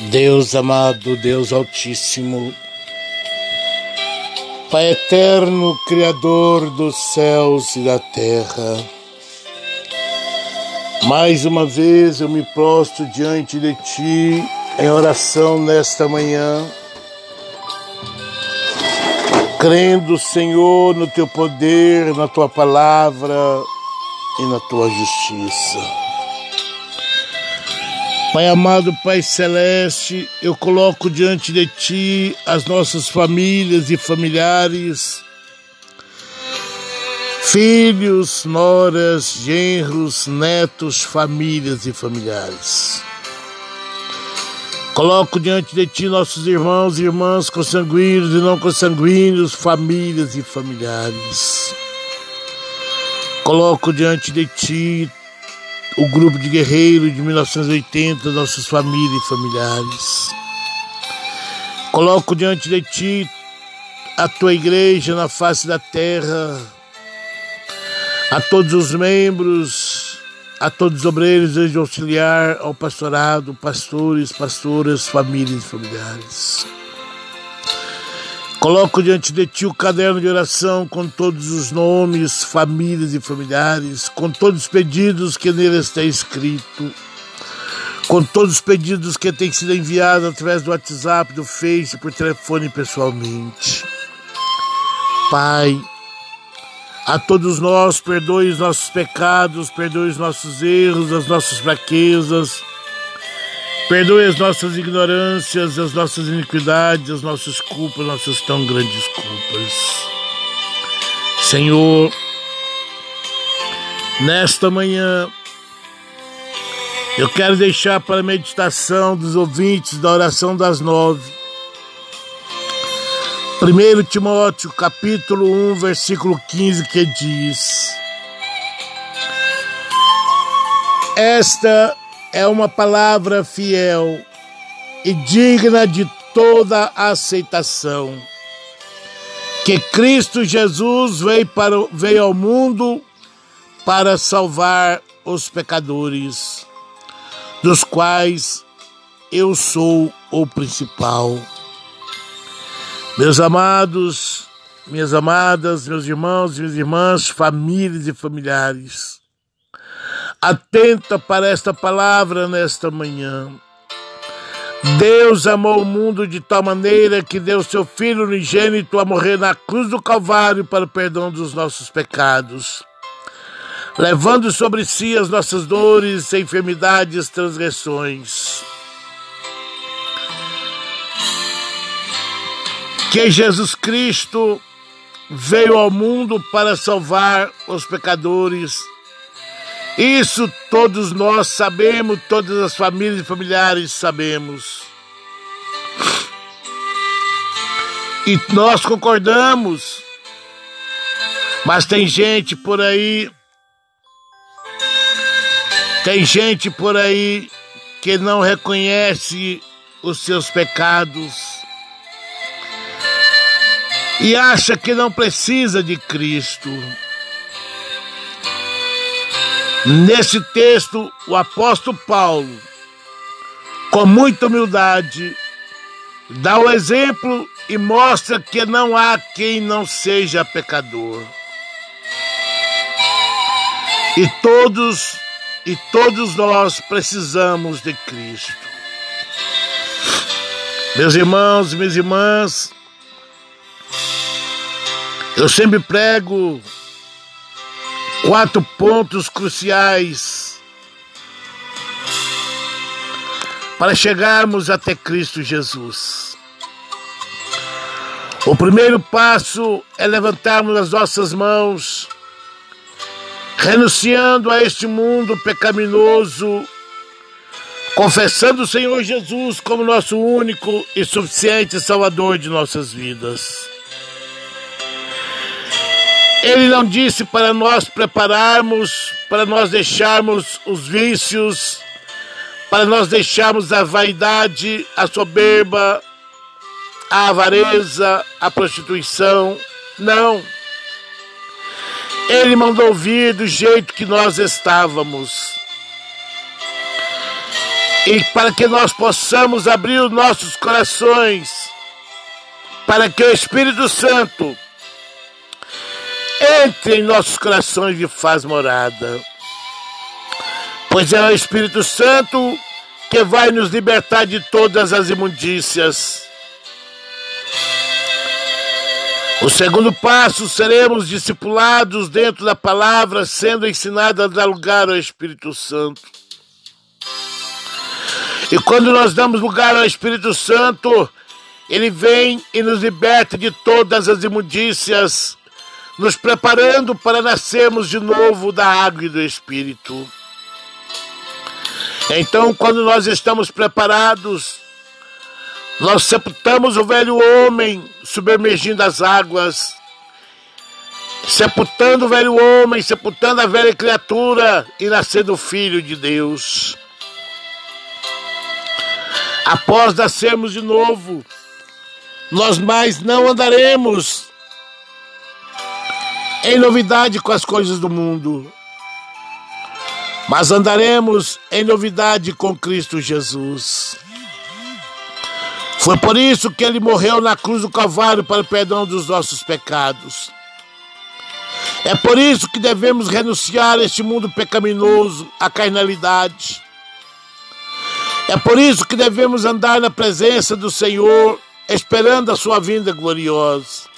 Deus amado, Deus Altíssimo, Pai eterno, Criador dos céus e da terra, mais uma vez eu me prostro diante de Ti em oração nesta manhã, crendo, Senhor, no Teu poder, na Tua palavra e na Tua justiça. Pai amado, Pai celeste, eu coloco diante de Ti as nossas famílias e familiares, filhos, noras, genros, netos, famílias e familiares. Coloco diante de Ti nossos irmãos e irmãs consanguíneos e não consanguíneos, famílias e familiares. Coloco diante de Ti o grupo de guerreiros de 1980, nossas famílias e familiares. Coloco diante de ti a tua igreja na face da terra, a todos os membros, a todos os obreiros de auxiliar, ao pastorado, pastores, pastoras, famílias e familiares. Coloco diante de ti o caderno de oração com todos os nomes, famílias e familiares, com todos os pedidos que nele está escrito, com todos os pedidos que têm sido enviados através do WhatsApp, do Face, por telefone pessoalmente. Pai, a todos nós, perdoe os nossos pecados, perdoe os nossos erros, as nossas fraquezas Perdoe as nossas ignorâncias, as nossas iniquidades, as nossas culpas, nossas tão grandes culpas. Senhor, nesta manhã, eu quero deixar para a meditação dos ouvintes da oração das nove. 1 Timóteo, capítulo 1, versículo 15, que diz: Esta é uma palavra fiel e digna de toda aceitação. Que Cristo Jesus veio, para, veio ao mundo para salvar os pecadores, dos quais eu sou o principal. Meus amados, minhas amadas, meus irmãos minhas irmãs, famílias e familiares, Atenta para esta palavra nesta manhã. Deus amou o mundo de tal maneira que deu seu Filho unigênito a morrer na cruz do Calvário para o perdão dos nossos pecados, levando sobre si as nossas dores, enfermidades, transgressões. Que Jesus Cristo veio ao mundo para salvar os pecadores isso todos nós sabemos, todas as famílias e familiares sabemos. E nós concordamos. Mas tem gente por aí, tem gente por aí que não reconhece os seus pecados e acha que não precisa de Cristo. Nesse texto, o apóstolo Paulo, com muita humildade, dá o exemplo e mostra que não há quem não seja pecador. E todos e todos nós precisamos de Cristo. Meus irmãos minhas irmãs, eu sempre prego quatro pontos cruciais para chegarmos até Cristo Jesus. O primeiro passo é levantarmos as nossas mãos, renunciando a este mundo pecaminoso, confessando o Senhor Jesus como nosso único e suficiente Salvador de nossas vidas. Ele não disse para nós prepararmos, para nós deixarmos os vícios, para nós deixarmos a vaidade, a soberba, a avareza, a prostituição. Não. Ele mandou vir do jeito que nós estávamos. e para que nós possamos abrir os nossos corações para que o Espírito Santo entre em nossos corações e faz morada. Pois é o Espírito Santo que vai nos libertar de todas as imundícias. O segundo passo, seremos discipulados dentro da palavra, sendo ensinados a dar lugar ao Espírito Santo. E quando nós damos lugar ao Espírito Santo, ele vem e nos liberta de todas as imundícias, nos preparando para nascermos de novo da água e do Espírito. Então, quando nós estamos preparados, nós sepultamos o velho homem, submergindo as águas, sepultando o velho homem, sepultando a velha criatura e nascendo o Filho de Deus. Após nascermos de novo, nós mais não andaremos em novidade com as coisas do mundo, mas andaremos em novidade com Cristo Jesus. Foi por isso que ele morreu na cruz do Calvário para o perdão dos nossos pecados. É por isso que devemos renunciar a este mundo pecaminoso, à carnalidade. É por isso que devemos andar na presença do Senhor esperando a sua vinda gloriosa.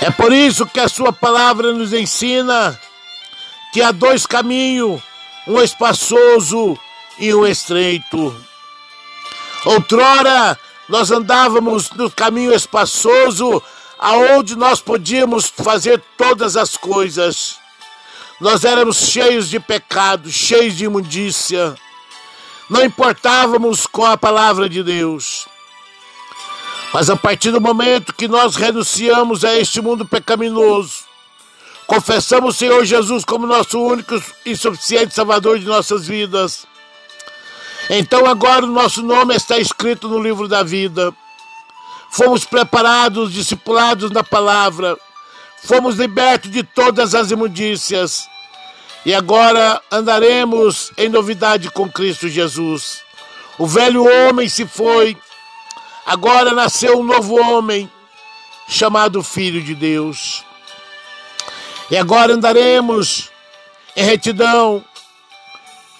É por isso que a sua palavra nos ensina que há dois caminhos, um espaçoso e um estreito. Outrora nós andávamos no caminho espaçoso, aonde nós podíamos fazer todas as coisas. Nós éramos cheios de pecado, cheios de imundícia. Não importávamos com a palavra de Deus. Mas a partir do momento que nós renunciamos a este mundo pecaminoso, confessamos o Senhor Jesus como nosso único e suficiente Salvador de nossas vidas, então agora o nosso nome está escrito no livro da vida. Fomos preparados, discipulados na palavra, fomos libertos de todas as imundícias e agora andaremos em novidade com Cristo Jesus. O velho homem se foi Agora nasceu um novo homem, chamado Filho de Deus. E agora andaremos em retidão,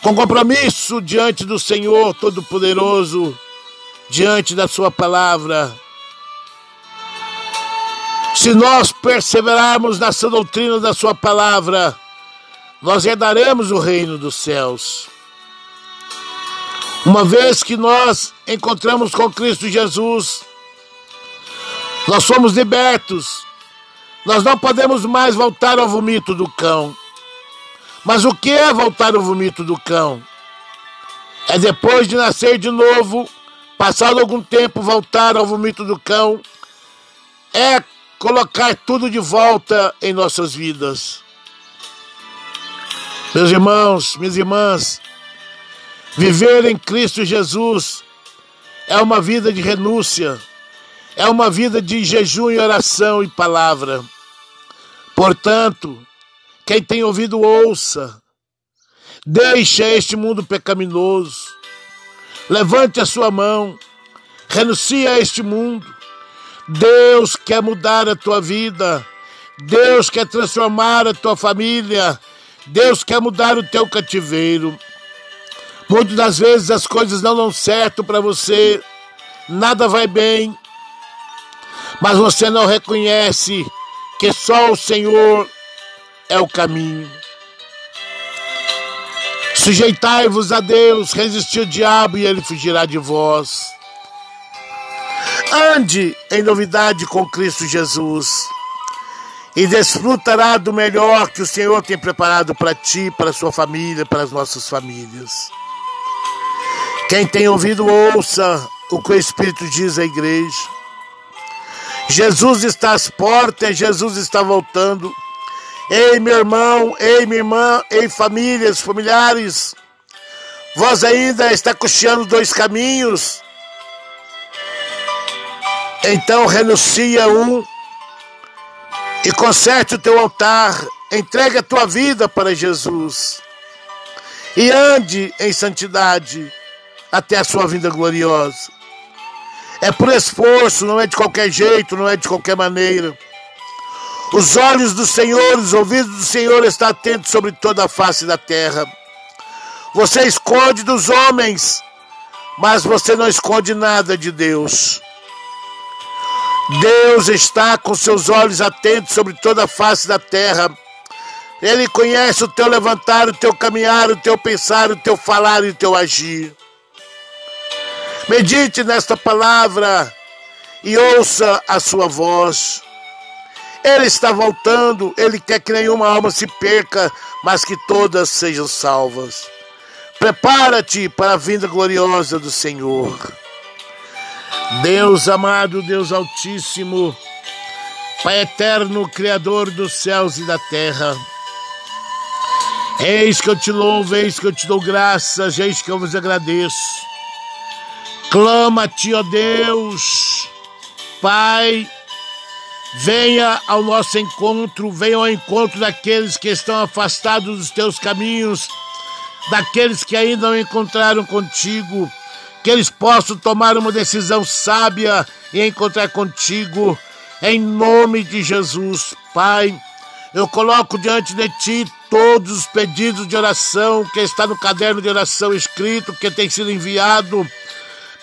com compromisso diante do Senhor Todo-Poderoso, diante da Sua palavra. Se nós perseverarmos nessa doutrina da Sua palavra, nós herdaremos o reino dos céus. Uma vez que nós encontramos com Cristo Jesus, nós somos libertos. Nós não podemos mais voltar ao vomito do cão. Mas o que é voltar ao vomito do cão? É depois de nascer de novo, passado algum tempo, voltar ao vomito do cão. É colocar tudo de volta em nossas vidas. Meus irmãos, minhas irmãs, Viver em Cristo Jesus é uma vida de renúncia, é uma vida de jejum e oração e palavra. Portanto, quem tem ouvido, ouça. Deixa este mundo pecaminoso. Levante a sua mão. Renuncie a este mundo. Deus quer mudar a tua vida. Deus quer transformar a tua família. Deus quer mudar o teu cativeiro. Muitas das vezes as coisas não dão certo para você, nada vai bem, mas você não reconhece que só o Senhor é o caminho. Sujeitai-vos a Deus, resistir o diabo e ele fugirá de vós. Ande em novidade com Cristo Jesus e desfrutará do melhor que o Senhor tem preparado para ti, para sua família, para as nossas famílias. Quem tem ouvido, ouça o que o Espírito diz à igreja. Jesus está às portas, Jesus está voltando. Ei, meu irmão, ei, minha irmã, ei, famílias, familiares, vós ainda está cocheando dois caminhos. Então renuncia um e conserte o teu altar, entrega a tua vida para Jesus. e ande em santidade até a sua vinda gloriosa. É por esforço, não é de qualquer jeito, não é de qualquer maneira. Os olhos do Senhor, os ouvidos do Senhor estão atentos sobre toda a face da terra. Você esconde dos homens, mas você não esconde nada de Deus. Deus está com seus olhos atentos sobre toda a face da terra. Ele conhece o teu levantar, o teu caminhar, o teu pensar, o teu falar e o teu agir. Medite nesta palavra e ouça a sua voz. Ele está voltando, ele quer que nenhuma alma se perca, mas que todas sejam salvas. Prepara-te para a vinda gloriosa do Senhor. Deus amado, Deus Altíssimo, Pai eterno, Criador dos céus e da terra. Eis que eu te louvo, eis que eu te dou graças, eis que eu vos agradeço. Clama a ti, ó Deus, Pai, venha ao nosso encontro, venha ao encontro daqueles que estão afastados dos teus caminhos, daqueles que ainda não encontraram contigo, que eles possam tomar uma decisão sábia e encontrar contigo, em nome de Jesus, Pai. Eu coloco diante de ti todos os pedidos de oração que está no caderno de oração escrito, que tem sido enviado.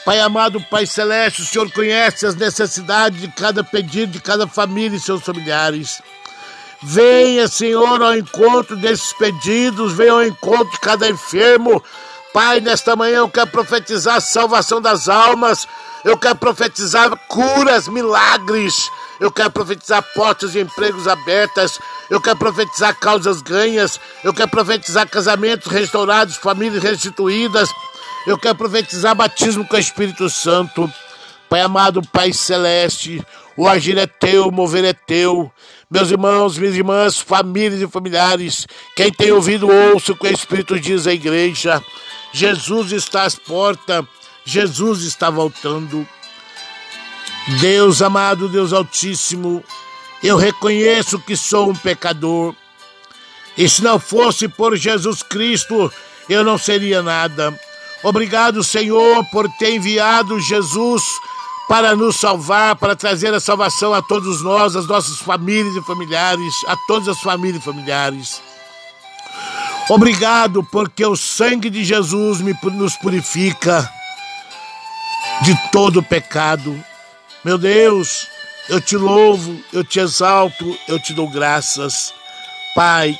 Pai amado, Pai celeste, o Senhor conhece as necessidades de cada pedido, de cada família e seus familiares. Venha, Senhor, ao encontro desses pedidos, venha ao encontro de cada enfermo. Pai, nesta manhã eu quero profetizar a salvação das almas, eu quero profetizar curas, milagres, eu quero profetizar portas de empregos abertas, eu quero profetizar causas ganhas, eu quero profetizar casamentos restaurados, famílias restituídas, eu quero profetizar batismo com o Espírito Santo. Pai amado, Pai celeste, o agir é teu, o mover é teu. Meus irmãos, minhas irmãs, famílias e familiares, quem tem ouvido, ouça o que o Espírito diz à igreja. Jesus está às portas, Jesus está voltando. Deus amado, Deus Altíssimo, eu reconheço que sou um pecador. E se não fosse por Jesus Cristo, eu não seria nada. Obrigado, Senhor, por ter enviado Jesus para nos salvar, para trazer a salvação a todos nós, as nossas famílias e familiares, a todas as famílias e familiares. Obrigado, porque o sangue de Jesus me, nos purifica de todo pecado. Meu Deus, eu te louvo, eu te exalto, eu te dou graças. Pai,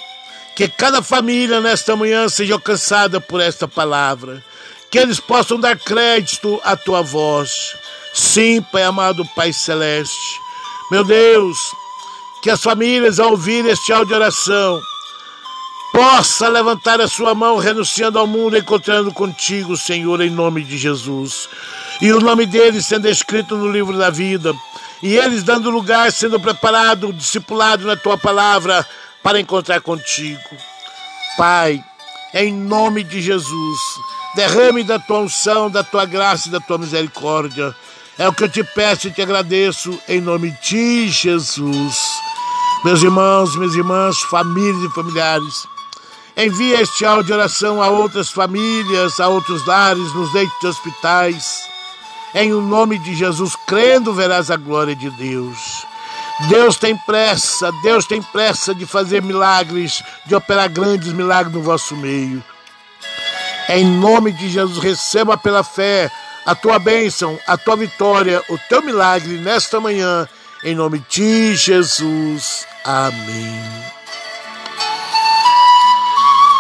que cada família nesta manhã seja alcançada por esta palavra, que eles possam dar crédito à tua voz. Sim, Pai amado, Pai celeste. Meu Deus, que as famílias, ao ouvir este áudio de oração, possa levantar a sua mão, renunciando ao mundo, encontrando contigo, Senhor, em nome de Jesus. E o nome deles sendo escrito no livro da vida e eles dando lugar, sendo preparado, discipulado na tua palavra para encontrar contigo. Pai, em nome de Jesus, derrame da tua unção, da tua graça e da tua misericórdia. É o que eu te peço e te agradeço em nome de Jesus. Meus irmãos, minhas irmãs, famílias e familiares, envie este áudio de oração a outras famílias, a outros lares, nos leitos de hospitais em o nome de Jesus, crendo, verás a glória de Deus. Deus tem pressa, Deus tem pressa de fazer milagres, de operar grandes milagres no vosso meio. Em nome de Jesus, receba pela fé a tua bênção, a tua vitória, o teu milagre nesta manhã, em nome de Jesus. Amém.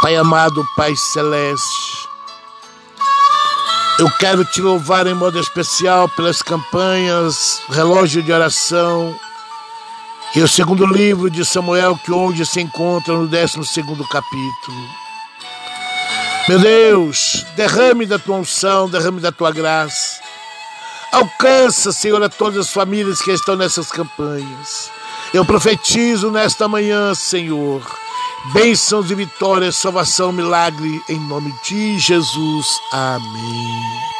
Pai amado, Pai celeste, eu quero te louvar em modo especial pelas campanhas Relógio de Oração e o segundo livro de Samuel, que hoje se encontra no 12 capítulo. Meu Deus, derrame da tua unção, derrame da tua graça. Alcança, Senhor, a todas as famílias que estão nessas campanhas. Eu profetizo nesta manhã, Senhor Bênçãos e vitórias, salvação, milagre, em nome de Jesus. Amém.